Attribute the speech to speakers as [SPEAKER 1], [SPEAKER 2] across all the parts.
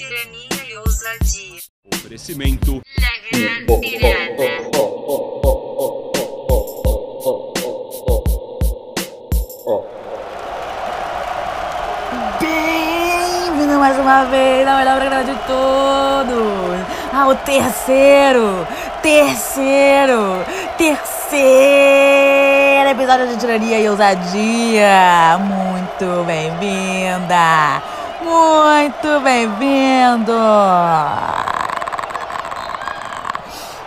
[SPEAKER 1] tirania e ousadia.
[SPEAKER 2] Oferecimento.
[SPEAKER 3] Bem-vindo mais uma vez ao melhor programa de todos. Ao terceiro, terceiro, terceiro episódio de Tirania e Ousadia. Muito bem-vinda, muito bem-vindo.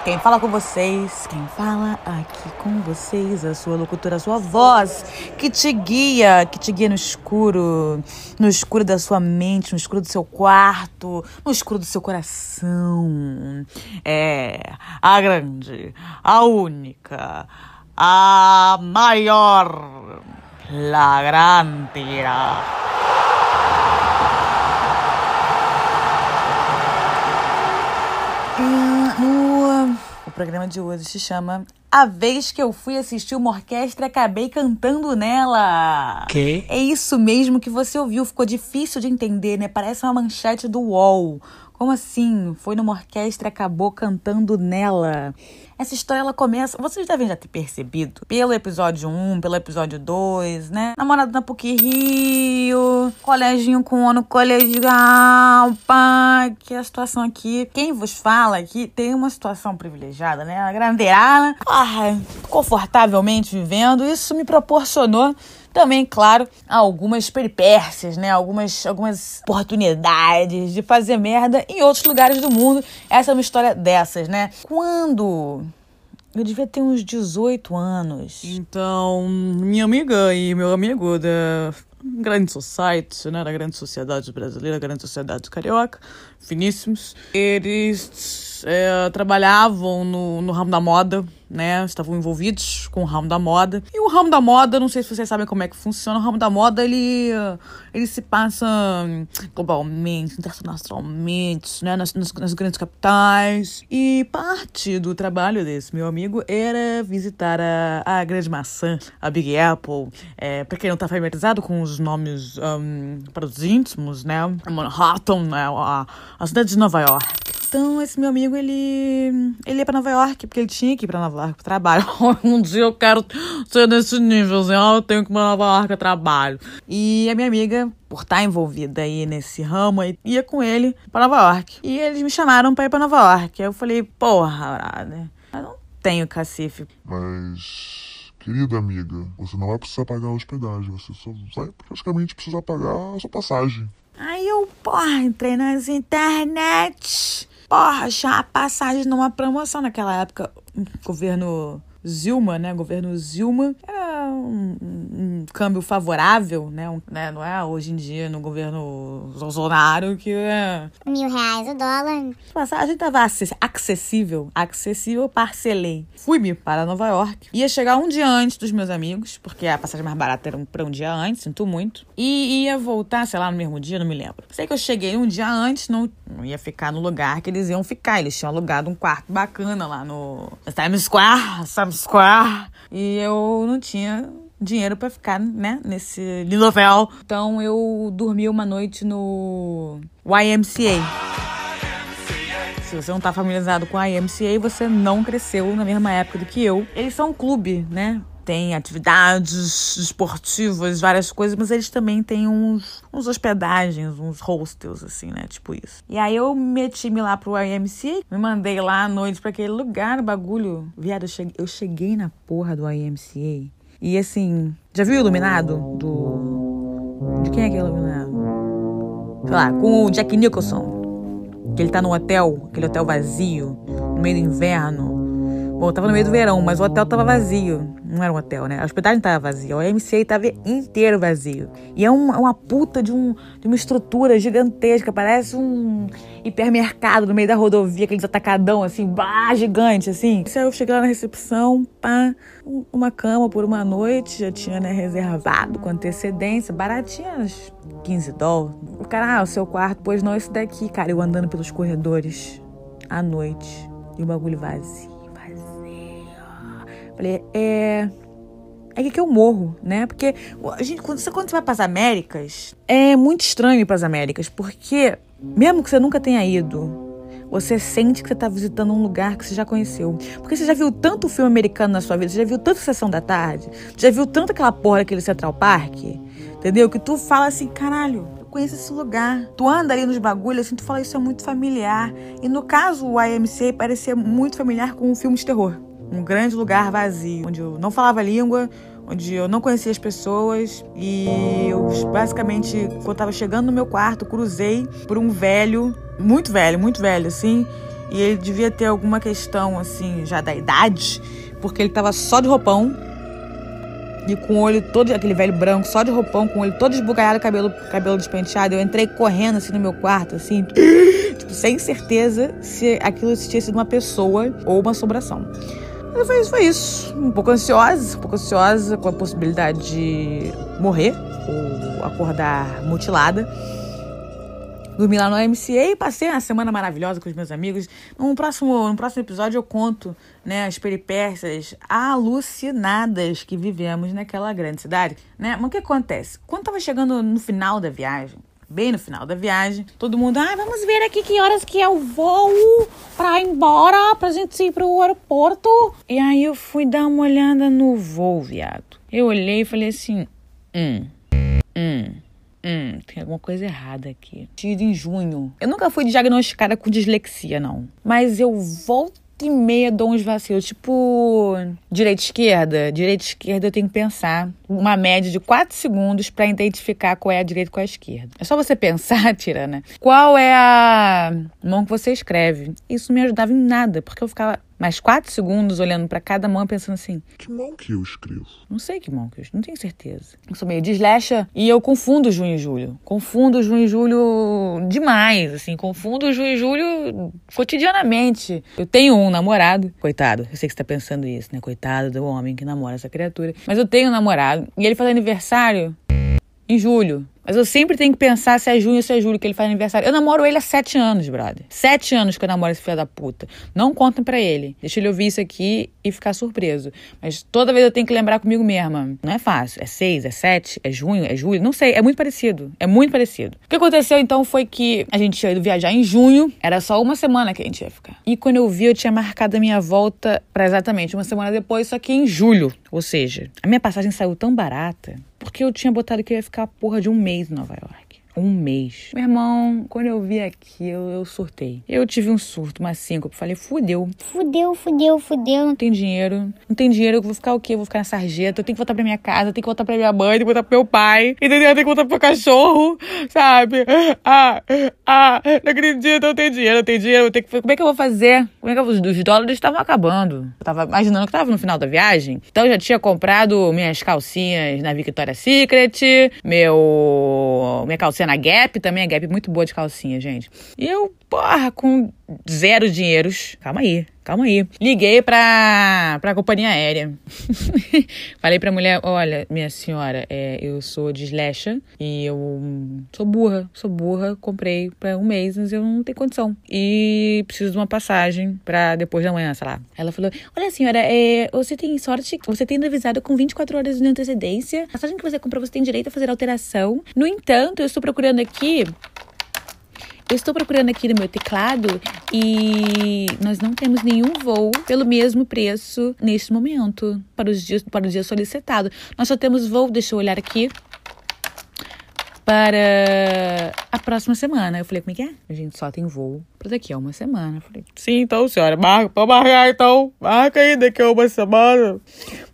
[SPEAKER 3] Quem fala com vocês, quem fala aqui com vocês, a sua locutora, a sua voz, que te guia, que te guia no escuro, no escuro da sua mente, no escuro do seu quarto, no escuro do seu coração. É a grande, a única, a maior, la gran. Ah, No, o programa de hoje se chama A Vez que eu fui assistir uma orquestra e acabei cantando nela.
[SPEAKER 2] Que?
[SPEAKER 3] É isso mesmo que você ouviu. Ficou difícil de entender, né? Parece uma manchete do UOL. Como assim? Foi numa orquestra e acabou cantando nela. Essa história ela começa. Vocês devem já ter percebido pelo episódio 1, pelo episódio 2, né? Namorado na PUC Rio, coleginho com ano colegial, pá. Que é a situação aqui. Quem vos fala aqui tem uma situação privilegiada, né? A grandeirada, ah, confortavelmente vivendo. Isso me proporcionou também, claro, algumas peripécias, né? Algumas, algumas oportunidades de fazer merda em outros lugares do mundo. Essa é uma história dessas, né? Quando eu devia ter uns 18 anos.
[SPEAKER 4] Então, minha amiga e meu amigo da grande society, né, da grande sociedade brasileira, grande sociedade carioca, finíssimos, eles é, trabalhavam no, no ramo da moda, né, estavam envolvidos com o ramo da moda. E o ramo da moda, não sei se vocês sabem como é que funciona, o ramo da moda, ele, ele se passa globalmente, internacionalmente, né, nas, nas, nas grandes capitais. E parte do trabalho desse meu amigo era visitar a, a grande maçã, a Big Apple. É, pra quem não tá familiarizado com os nomes um, para os íntimos, né, Manhattan, né, a, a cidade de Nova York. Então, esse meu amigo, ele, ele ia pra Nova York, porque ele tinha que ir pra Nova York pro trabalho. um dia eu quero ser desse nível, assim, ah, eu tenho que ir pra Nova York a trabalho. E a minha amiga, por estar envolvida aí nesse ramo, ia com ele pra Nova York. E eles me chamaram pra ir pra Nova York. Aí eu falei, porra, brother, eu não tenho cacife.
[SPEAKER 5] Mas, querida amiga, você não vai precisar pagar a hospedagem, você só vai praticamente precisar pagar a sua passagem.
[SPEAKER 3] Aí eu, porra, entrei nas internet. Porra, achei uma passagem numa promoção naquela época. Governo Zilma, né? Governo Zilma era um, um- câmbio favorável, né? Um- né? Não é hoje em dia no governo Bolsonaro que é.
[SPEAKER 6] mil reais o dólar.
[SPEAKER 3] A passagem estava acessível, acessível, parcelei. Fui-me para Nova York. Ia chegar um dia antes dos meus amigos, porque a passagem mais barata era um- para um dia antes, sinto muito. E ia voltar, sei lá, no mesmo dia, não me lembro. Sei que eu cheguei um dia antes, não, não ia ficar no lugar que eles iam ficar. Eles tinham alugado um quarto bacana lá no Times Square, Times Square. E eu não tinha dinheiro pra ficar, né, nesse lindo hotel. Então eu dormi uma noite no YMCA. Se você não tá familiarizado com a IMCA, você não cresceu na mesma época do que eu. Eles são um clube, né? Tem atividades esportivas, várias coisas, mas eles também têm uns, uns hospedagens, uns hostels, assim, né? Tipo isso. E aí eu meti-me lá pro IMCA, me mandei lá à noite pra aquele lugar, bagulho. Viado, eu cheguei, eu cheguei na porra do IMCA. E assim, já viu o Iluminado? Do. De quem é que é Iluminado? Sei lá, com o Jack Nicholson que ele tá no hotel, aquele hotel vazio, no meio do inverno. Bom, tava no meio do verão, mas o hotel tava vazio. Não era um hotel, né? A hospedagem tava vazia. O MCA tava inteiro vazio. E é, um- é uma puta de, um, de uma estrutura gigantesca. Parece um hipermercado no meio da rodovia, aqueles atacadão, assim, bah, gigante, assim. Aí eu cheguei lá na recepção, pá, um- uma cama por uma noite. Já tinha, né, reservado com antecedência. Baratinha, uns 15 dólares. O cara, ah, o seu quarto, pois não, esse daqui. Cara, eu andando pelos corredores à noite. E o bagulho vazio. Falei, é. é que eu morro, né? Porque a gente, quando, você, quando você vai para as Américas, é muito estranho ir para as Américas, porque mesmo que você nunca tenha ido, você sente que você está visitando um lugar que você já conheceu. Porque você já viu tanto filme americano na sua vida, você já viu tanto Sessão da Tarde, já viu tanto aquela porra daquele Central Park, entendeu? Que tu fala assim, caralho, eu conheço esse lugar. Tu anda ali nos bagulhos, assim, tu fala, isso é muito familiar. E no caso, o IMCA parecia muito familiar com um filme de terror. Um grande lugar vazio, onde eu não falava língua, onde eu não conhecia as pessoas e eu basicamente, quando eu tava chegando no meu quarto, cruzei por um velho, muito velho, muito velho, assim, e ele devia ter alguma questão, assim, já da idade, porque ele tava só de roupão e com o olho todo, aquele velho branco, só de roupão, com o olho todo esbugalhado, cabelo, cabelo despenteado. Eu entrei correndo, assim, no meu quarto, assim, tipo, sem certeza se aquilo tinha sido uma pessoa ou uma assombração. Mas foi, foi isso. Um pouco ansiosa, um pouco ansiosa com a possibilidade de morrer ou acordar mutilada. Dormi lá no MCA e passei uma semana maravilhosa com os meus amigos. No próximo, no próximo episódio eu conto né, as peripécias alucinadas que vivemos naquela grande cidade. Né? Mas o que acontece? Quando tava chegando no final da viagem, bem no final da viagem. Todo mundo, ah, vamos ver aqui que horas que é o voo pra ir embora, pra gente ir pro aeroporto. E aí eu fui dar uma olhada no voo, viado. Eu olhei e falei assim, hum, hum. Hum, tem alguma coisa errada aqui. Tido em junho. Eu nunca fui diagnosticada com dislexia, não. Mas eu volto e meia dou uns vacilos. Tipo, direita esquerda. Direita esquerda eu tenho que pensar. Uma média de 4 segundos para identificar qual é a direita e qual é a esquerda. É só você pensar, Tirana, qual é a mão que você escreve. Isso me ajudava em nada, porque eu ficava mais quatro segundos olhando para cada mão pensando assim:
[SPEAKER 5] Que mão que eu escrevo?
[SPEAKER 3] Não sei que mão que eu escrevo, não tenho certeza. Eu sou meio deslexa e eu confundo junho e julho. Confundo junho e julho demais, assim, confundo junho e julho cotidianamente. Eu tenho um namorado, coitado, eu sei que você tá pensando isso, né? Coitado do homem que namora essa criatura. Mas eu tenho um namorado e ele faz aniversário em julho. Mas eu sempre tenho que pensar se é junho ou se é julho que ele faz aniversário. Eu namoro ele há sete anos, brother. Sete anos que eu namoro esse filho da puta. Não contem pra ele. Deixa ele ouvir isso aqui e ficar surpreso. Mas toda vez eu tenho que lembrar comigo mesma. Não é fácil. É seis, é sete, é junho, é julho. Não sei. É muito parecido. É muito parecido. O que aconteceu então foi que a gente tinha ido viajar em junho. Era só uma semana que a gente ia ficar. E quando eu vi, eu tinha marcado a minha volta pra exatamente uma semana depois, só que em julho. Ou seja, a minha passagem saiu tão barata porque eu tinha botado que eu ia ficar a porra de um mês em Nova York. Um mês. Meu irmão, quando eu vi aquilo, eu surtei. Eu tive um surto, uma síncope. Falei, fudeu.
[SPEAKER 2] Fudeu, fudeu, fudeu.
[SPEAKER 3] Não tem dinheiro. Não tem dinheiro. Eu vou ficar o quê? Eu vou ficar na sarjeta. Eu tenho que voltar pra minha casa. Eu tenho que voltar pra minha mãe. Eu tenho que voltar pro meu pai. Entendeu? Eu tenho que voltar pro meu cachorro. Sabe? Ah, ah. Não acredito. Eu não tenho dinheiro. Eu não tenho dinheiro. Eu tenho que... Como é que eu vou fazer? Como é que eu... Os dólares estavam acabando. Eu tava imaginando que tava no final da viagem. Então eu já tinha comprado minhas calcinhas na Victoria's Secret. Meu... Minha calcinha na Gap também, a Gap é muito boa de calcinha, gente. E eu, porra, com zero dinheiros. Calma aí, calma aí. Liguei pra, pra companhia aérea. Falei pra mulher: olha, minha senhora, é, eu sou deslexa e eu sou burra, sou burra, comprei pra um mês, mas eu não tenho condição. E preciso de uma passagem pra depois da manhã, sei lá. Ela falou: olha, senhora, é, você tem sorte, você tem avisado com 24 horas de antecedência. A passagem que você comprou, você tem direito a fazer alteração. No entanto, eu estou procurando aqui eu estou procurando aqui no meu teclado e nós não temos nenhum voo pelo mesmo preço neste momento para os dias para o dia solicitado. Nós só temos voo, deixa eu olhar aqui para a próxima semana. Eu falei, como é que é? A gente só tem voo para daqui a uma semana. Eu falei, sim, então, senhora, marca, pode marcar então. Marca aí daqui a uma semana.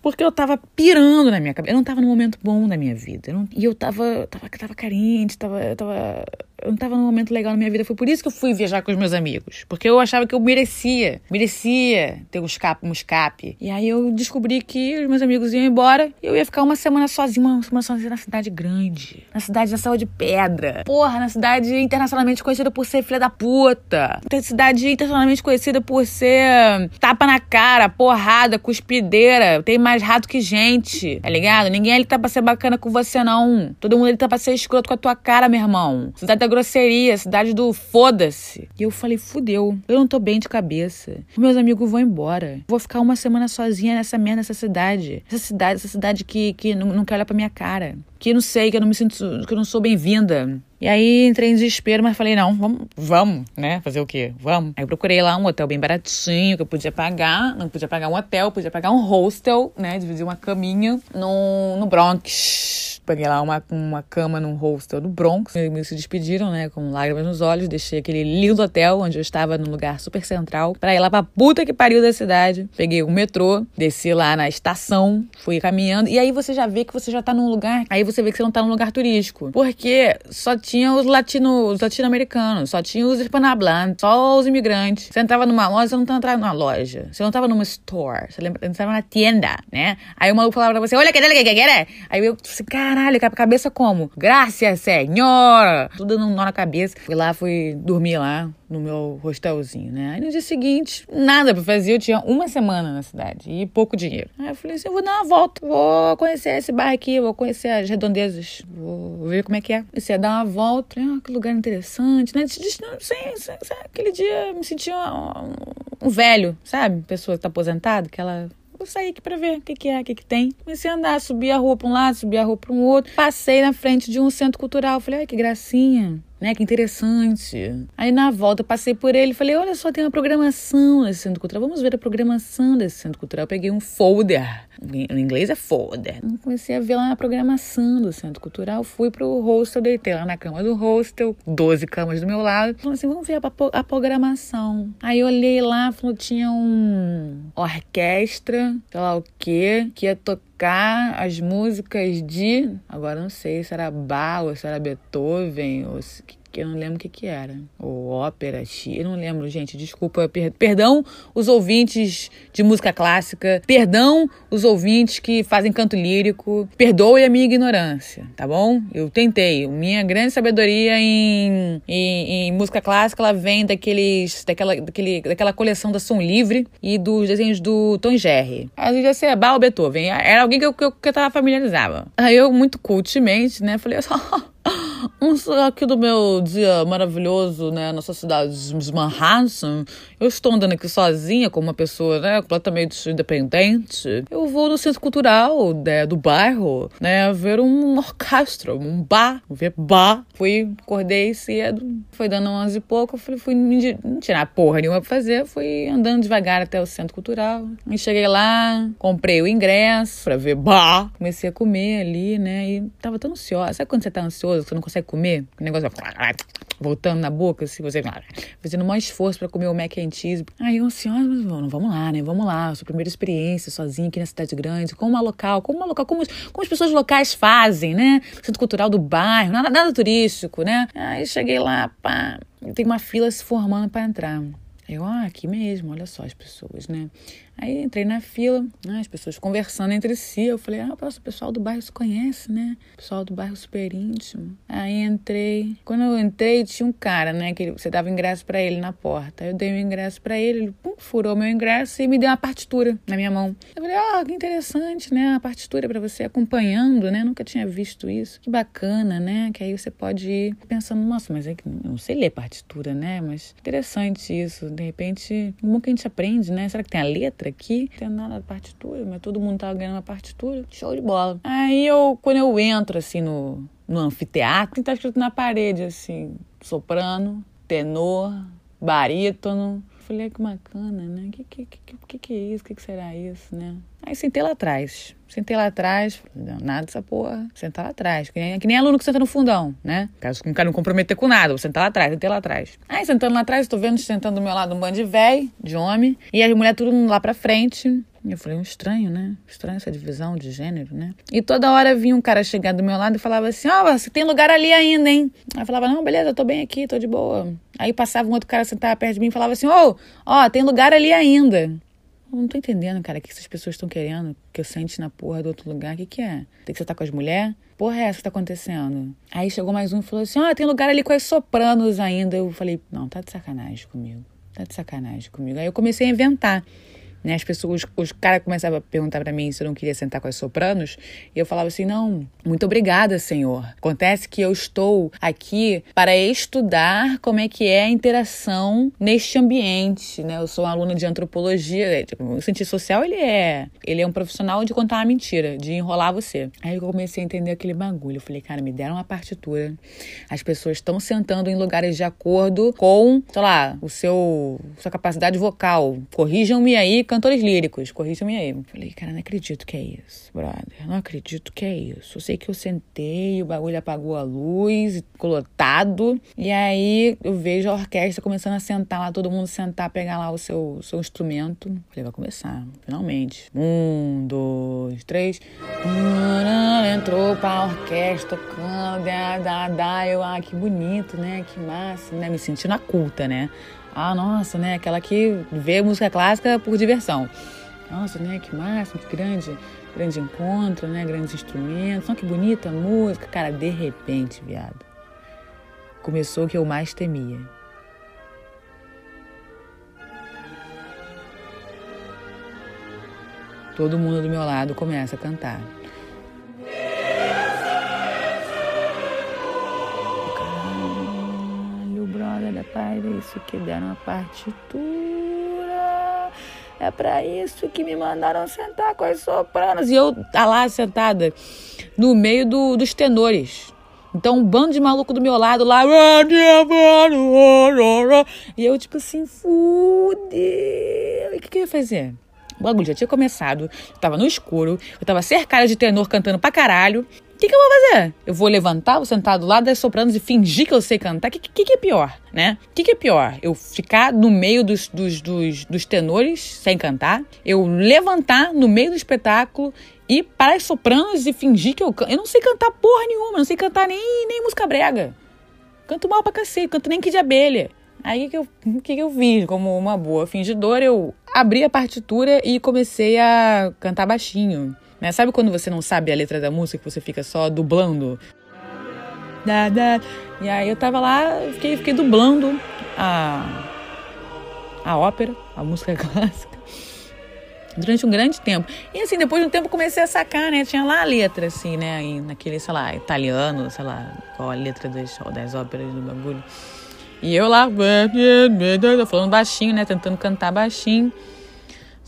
[SPEAKER 3] Porque eu tava pirando na minha cabeça. Eu não tava num momento bom da minha vida. Eu não, e eu tava, tava, tava carente, tava, tava eu não tava num momento legal na minha vida. Foi por isso que eu fui viajar com os meus amigos. Porque eu achava que eu merecia. Merecia ter um escape, um escape. E aí eu descobri que os meus amigos iam embora. E eu ia ficar uma semana sozinha, uma semana sozinha na cidade grande. Na cidade da Saúde Pedra. Porra, na cidade internacionalmente conhecida por ser filha da puta. Cidade internacionalmente conhecida por ser tapa na cara, porrada, cuspideira. Tem mais rato que gente, tá ligado? Ninguém ali tá pra ser bacana com você, não. Todo mundo ali tá pra ser escroto com a tua cara, meu irmão. Cidade da grosseria, cidade do foda-se. E eu falei, fudeu, eu não tô bem de cabeça. Meus amigos vão embora. Vou ficar uma semana sozinha nessa merda, nessa cidade. Essa cidade, essa cidade que, que não, não quer olhar pra minha cara. Que não sei, que eu não me sinto, que eu não sou bem-vinda. E aí entrei em desespero, mas falei, não, vamos, vamos, né? Fazer o quê? Vamos. Aí procurei lá um hotel bem baratinho, que eu podia pagar. Não podia pagar um hotel, podia pagar um hostel, né? Dividir uma caminha no, no Bronx. Peguei lá uma, uma cama num hostel no Bronx. E me se despediram, né? Com lágrimas nos olhos. Deixei aquele lindo hotel onde eu estava num lugar super central. Pra ir lá pra puta que pariu da cidade. Peguei o metrô, desci lá na estação, fui caminhando. E aí você já vê que você já tá num lugar. Aí você vê que você não tá num lugar turístico. Porque só tinha os latino, os latino-americanos, só tinha os hispanohablantes, só os imigrantes. Você entrava numa loja, você não entrava numa loja. Você não tava numa store, você entrava na tienda, né? Aí o maluco falava pra você, olha, que que que Aí eu, caralho, cabeça como? Graças, senhor! Tudo dando um nó na cabeça. Fui lá, fui dormir lá no meu hostelzinho, né? Aí no dia seguinte, nada pra fazer. Eu tinha uma semana na cidade e pouco dinheiro. Aí eu falei assim: eu vou dar uma volta, vou conhecer esse bar aqui, vou conhecer as redondezas, vou ver como é que é. Comecei a dar uma volta, ah, que lugar interessante, né? Sem, sem, sem, aquele dia me senti um, um velho, sabe? Pessoa que tá aposentada, que ela Vou sair aqui pra ver o que, que é, o que, que tem. Comecei a andar, subir a rua pra um lado, subir a rua pra um outro. Passei na frente de um centro cultural. Falei, ai, que gracinha né? Que interessante. Aí na volta passei por ele e falei: olha só, tem uma programação nesse centro cultural. Vamos ver a programação desse centro cultural. Eu peguei um folder. No inglês é folder. Comecei a ver lá a programação do centro cultural. Fui pro hostel, deitei lá na cama do hostel, 12 camas do meu lado. Falei assim: vamos ver a, a programação. Aí eu olhei lá, falou: tinha um orquestra, sei lá o quê, que ia tocar as músicas de. Agora não sei se era Bach ou se era Beethoven ou se, que eu não lembro o que que era. Ou ópera, eu não lembro, gente, desculpa. Per perdão os ouvintes de música clássica, perdão os ouvintes que fazem canto lírico, perdoe a minha ignorância, tá bom? Eu tentei. Minha grande sabedoria em, em, em música clássica, ela vem daqueles, daquela, daquele, daquela coleção da Som Livre e dos desenhos do Tom Jerry. Às vezes ser Bach Beethoven. Era alguém que eu, que eu, que eu tava familiarizava. Aí eu, muito cultmente, né, falei só... Um aqui do meu dia maravilhoso, né, na sua cidade de Manhattan. Eu estou andando aqui sozinha, como uma pessoa, né, completamente independente. Eu vou no centro cultural né, do bairro, né, ver um orquestra, um bar, ver bar. Fui, acordei cedo, foi dando umas e pouco, fui, fui não tinha porra nenhuma pra fazer, fui andando devagar até o centro cultural. E cheguei lá, comprei o ingresso pra ver bar, comecei a comer ali, né, e tava tão ansiosa. Sabe quando você tá ansioso, você não consegue comer, o negócio vai voltando na boca, assim, você fazendo mais esforço para comer o mac and cheese. Aí eu ansiosa, mas vamos lá, né? Vamos lá, sua primeira experiência sozinha aqui na cidade grande, como uma local, como uma local, como, como as pessoas locais fazem, né? Centro cultural do bairro, nada, nada turístico, né? Aí cheguei lá, pá, tem uma fila se formando para entrar. Eu, ah, aqui mesmo, olha só as pessoas, né? Aí entrei na fila, né, as pessoas conversando entre si. Eu falei, ah, o pessoal do bairro se conhece, né? O pessoal do bairro super íntimo. Aí entrei. Quando eu entrei, tinha um cara, né? Que você dava ingresso para ele na porta. Eu dei o ingresso para ele, ele pum, furou meu ingresso e me deu uma partitura na minha mão. Eu falei, ah, que interessante, né? A partitura para você acompanhando, né? Nunca tinha visto isso. Que bacana, né? Que aí você pode ir pensando, nossa, mas é que eu não sei ler partitura, né? Mas interessante isso. De repente, como que a gente aprende, né? Será que tem a letra? Aqui, não tem nada de partitura, mas todo mundo tava ganhando uma partitura. Show de bola. Aí eu, quando eu entro assim no, no anfiteatro, tá escrito na parede assim: soprano, tenor, barítono. Falei, que bacana, né? O que, que, que, que, é isso? O que, que será isso, né? Aí sentei lá atrás. Sentei lá atrás, nada dessa porra. Sentar lá atrás. Que nem, que nem aluno que senta no fundão, né? Caso não quero me comprometer com nada, vou sentar lá atrás, sentei lá atrás. Aí sentando lá atrás, tô vendo sentando do meu lado um bando de velho, de homem, e as mulheres tudo lá pra frente. Eu falei, um estranho, né? Estranho essa divisão de gênero, né? E toda hora vinha um cara chegar do meu lado e falava assim: Ó, oh, você tem lugar ali ainda, hein? Aí eu falava: Não, beleza, eu tô bem aqui, tô de boa. Aí passava um outro cara sentava perto de mim e falava assim: Ô, oh, ó, tem lugar ali ainda. Eu não tô entendendo, cara, o que essas pessoas estão querendo que eu sente na porra do outro lugar. O que, que é? Tem que sentar com as mulheres? Porra, é essa que tá acontecendo? Aí chegou mais um e falou assim: oh, tem lugar ali com as sopranos ainda. Eu falei: Não, tá de sacanagem comigo. Tá de sacanagem comigo. Aí eu comecei a inventar né? As pessoas, os caras começavam a perguntar para mim se eu não queria sentar com as sopranos, e eu falava assim: "Não, muito obrigada, senhor. Acontece que eu estou aqui para estudar como é que é a interação neste ambiente, né? Eu sou aluna de antropologia, é, tipo, o cientista social, ele é, ele é um profissional de contar uma mentira, de enrolar você. Aí eu comecei a entender aquele bagulho. Eu falei: "Cara, me deram uma partitura. As pessoas estão sentando em lugares de acordo com, sei lá, o seu sua capacidade vocal. Corrijam-me aí, cantores líricos, corrijam-me aí. Falei, cara, não acredito que é isso, brother. Não acredito que é isso. Eu sei que eu sentei, o bagulho apagou a luz, ficou lotado. E aí eu vejo a orquestra começando a sentar lá, todo mundo sentar, pegar lá o seu, seu instrumento. Falei, vai começar, finalmente. Um, dois, três. Entrou pra orquestra tocando, da, da. Eu, ah, que bonito, né? Que massa, né? Me sentindo a culta, né? Ah, nossa, né? Aquela que vê música clássica por diversão. Nossa, né? Que máximo, que grande, grande encontro, né? Grandes instrumentos. Olha que bonita música. Cara, de repente, viado, começou o que eu mais temia. Todo mundo do meu lado começa a cantar. Brother, é isso que deram a partitura. É pra isso que me mandaram sentar com as sopranos. E eu tá lá sentada no meio do, dos tenores. Então, um bando de maluco do meu lado lá. E eu, tipo assim, fudeu. E o que, que eu ia fazer? O bagulho já tinha começado, tava no escuro, eu tava cercada de tenor cantando pra caralho. O que, que eu vou fazer? Eu vou levantar, vou sentar do lado das sopranos e fingir que eu sei cantar? O que, que, que, é pior, né? O que, que, é pior? Eu ficar no meio dos, dos, dos, dos tenores sem cantar? Eu levantar no meio do espetáculo e para as sopranos e fingir que eu canto? Eu não sei cantar porra nenhuma, não sei cantar nem, nem música brega. Canto mal pra cacete, canto nem que de abelha. Aí que, eu, que, eu fiz? Como uma boa fingidora, eu abri a partitura e comecei a cantar baixinho. Né? Sabe quando você não sabe a letra da música, que você fica só dublando? Da, da. E aí eu tava lá, fiquei, fiquei dublando a, a ópera, a música clássica, durante um grande tempo. E assim, depois de um tempo comecei a sacar, né? Tinha lá a letra, assim, né? E naquele, sei lá, italiano, sei lá, qual a letra das, das óperas do bagulho. E eu lá, falando baixinho, né? Tentando cantar baixinho.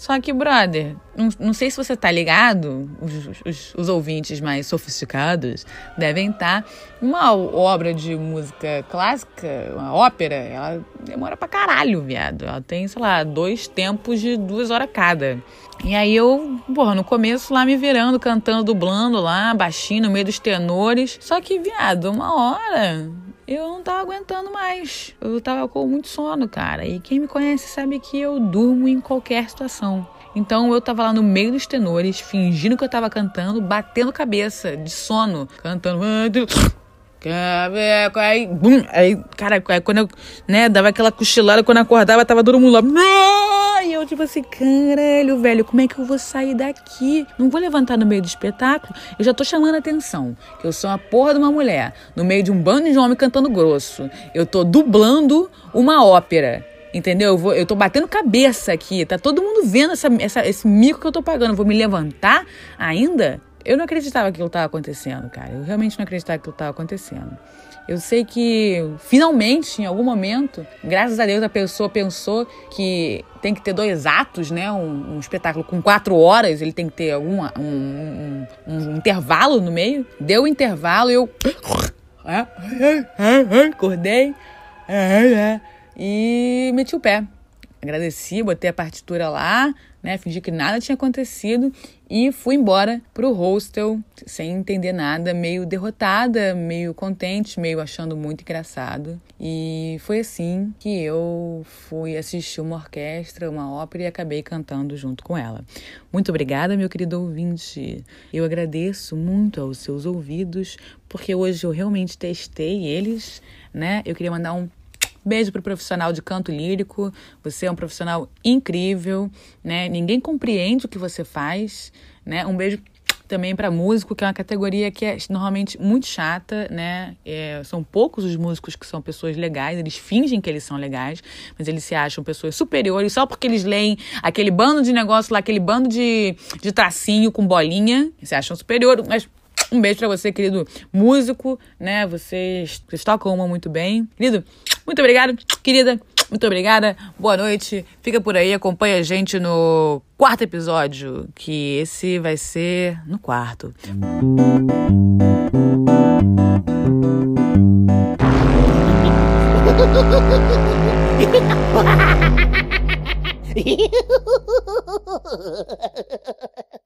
[SPEAKER 3] Só que, brother, não, não sei se você tá ligado, os, os, os ouvintes mais sofisticados devem estar. Tá, uma obra de música clássica, uma ópera, ela demora pra caralho, viado. Ela tem, sei lá, dois tempos de duas horas cada. E aí eu, porra, no começo lá me virando, cantando, dublando lá, baixinho, no meio dos tenores. Só que, viado, uma hora eu não tava aguentando mais. Eu tava com muito sono, cara. E quem me conhece sabe que eu durmo em qualquer situação. Então eu tava lá no meio dos tenores, fingindo que eu tava cantando, batendo cabeça de sono, cantando. Aí, bum, aí, cara, quando eu, né, dava aquela cochilada, quando eu acordava, tava todo mundo lá. Eu, tipo assim, caralho, velho, como é que eu vou sair daqui? Não vou levantar no meio do espetáculo. Eu já tô chamando a atenção, que eu sou uma porra de uma mulher, no meio de um bando de homem cantando grosso. Eu tô dublando uma ópera. Entendeu? Eu, vou, eu tô batendo cabeça aqui. Tá todo mundo vendo essa, essa, esse mico que eu tô pagando. vou me levantar ainda? Eu não acreditava que aquilo estava acontecendo, cara. Eu realmente não acreditava que aquilo estava acontecendo. Eu sei que, finalmente, em algum momento, graças a Deus, a pessoa pensou que tem que ter dois atos, né? Um, um espetáculo com quatro horas, ele tem que ter algum, um, um, um intervalo no meio. Deu o intervalo e eu. Acordei e meti o pé. Agradeci, botei a partitura lá, né? Fingi que nada tinha acontecido e fui embora pro hostel sem entender nada, meio derrotada, meio contente, meio achando muito engraçado. E foi assim que eu fui assistir uma orquestra, uma ópera e acabei cantando junto com ela. Muito obrigada, meu querido ouvinte. Eu agradeço muito aos seus ouvidos, porque hoje eu realmente testei eles, né? Eu queria mandar um Beijo pro profissional de canto lírico. Você é um profissional incrível, né? Ninguém compreende o que você faz, né? Um beijo também para músico, que é uma categoria que é normalmente muito chata, né? É, são poucos os músicos que são pessoas legais, eles fingem que eles são legais, mas eles se acham pessoas superiores só porque eles leem aquele bando de negócio lá, aquele bando de, de tracinho com bolinha, se acham superior, mas um beijo para você, querido músico, né? Vocês, vocês tocam uma muito bem. Querido, muito obrigado. Querida, muito obrigada. Boa noite. Fica por aí, acompanha a gente no quarto episódio, que esse vai ser no quarto.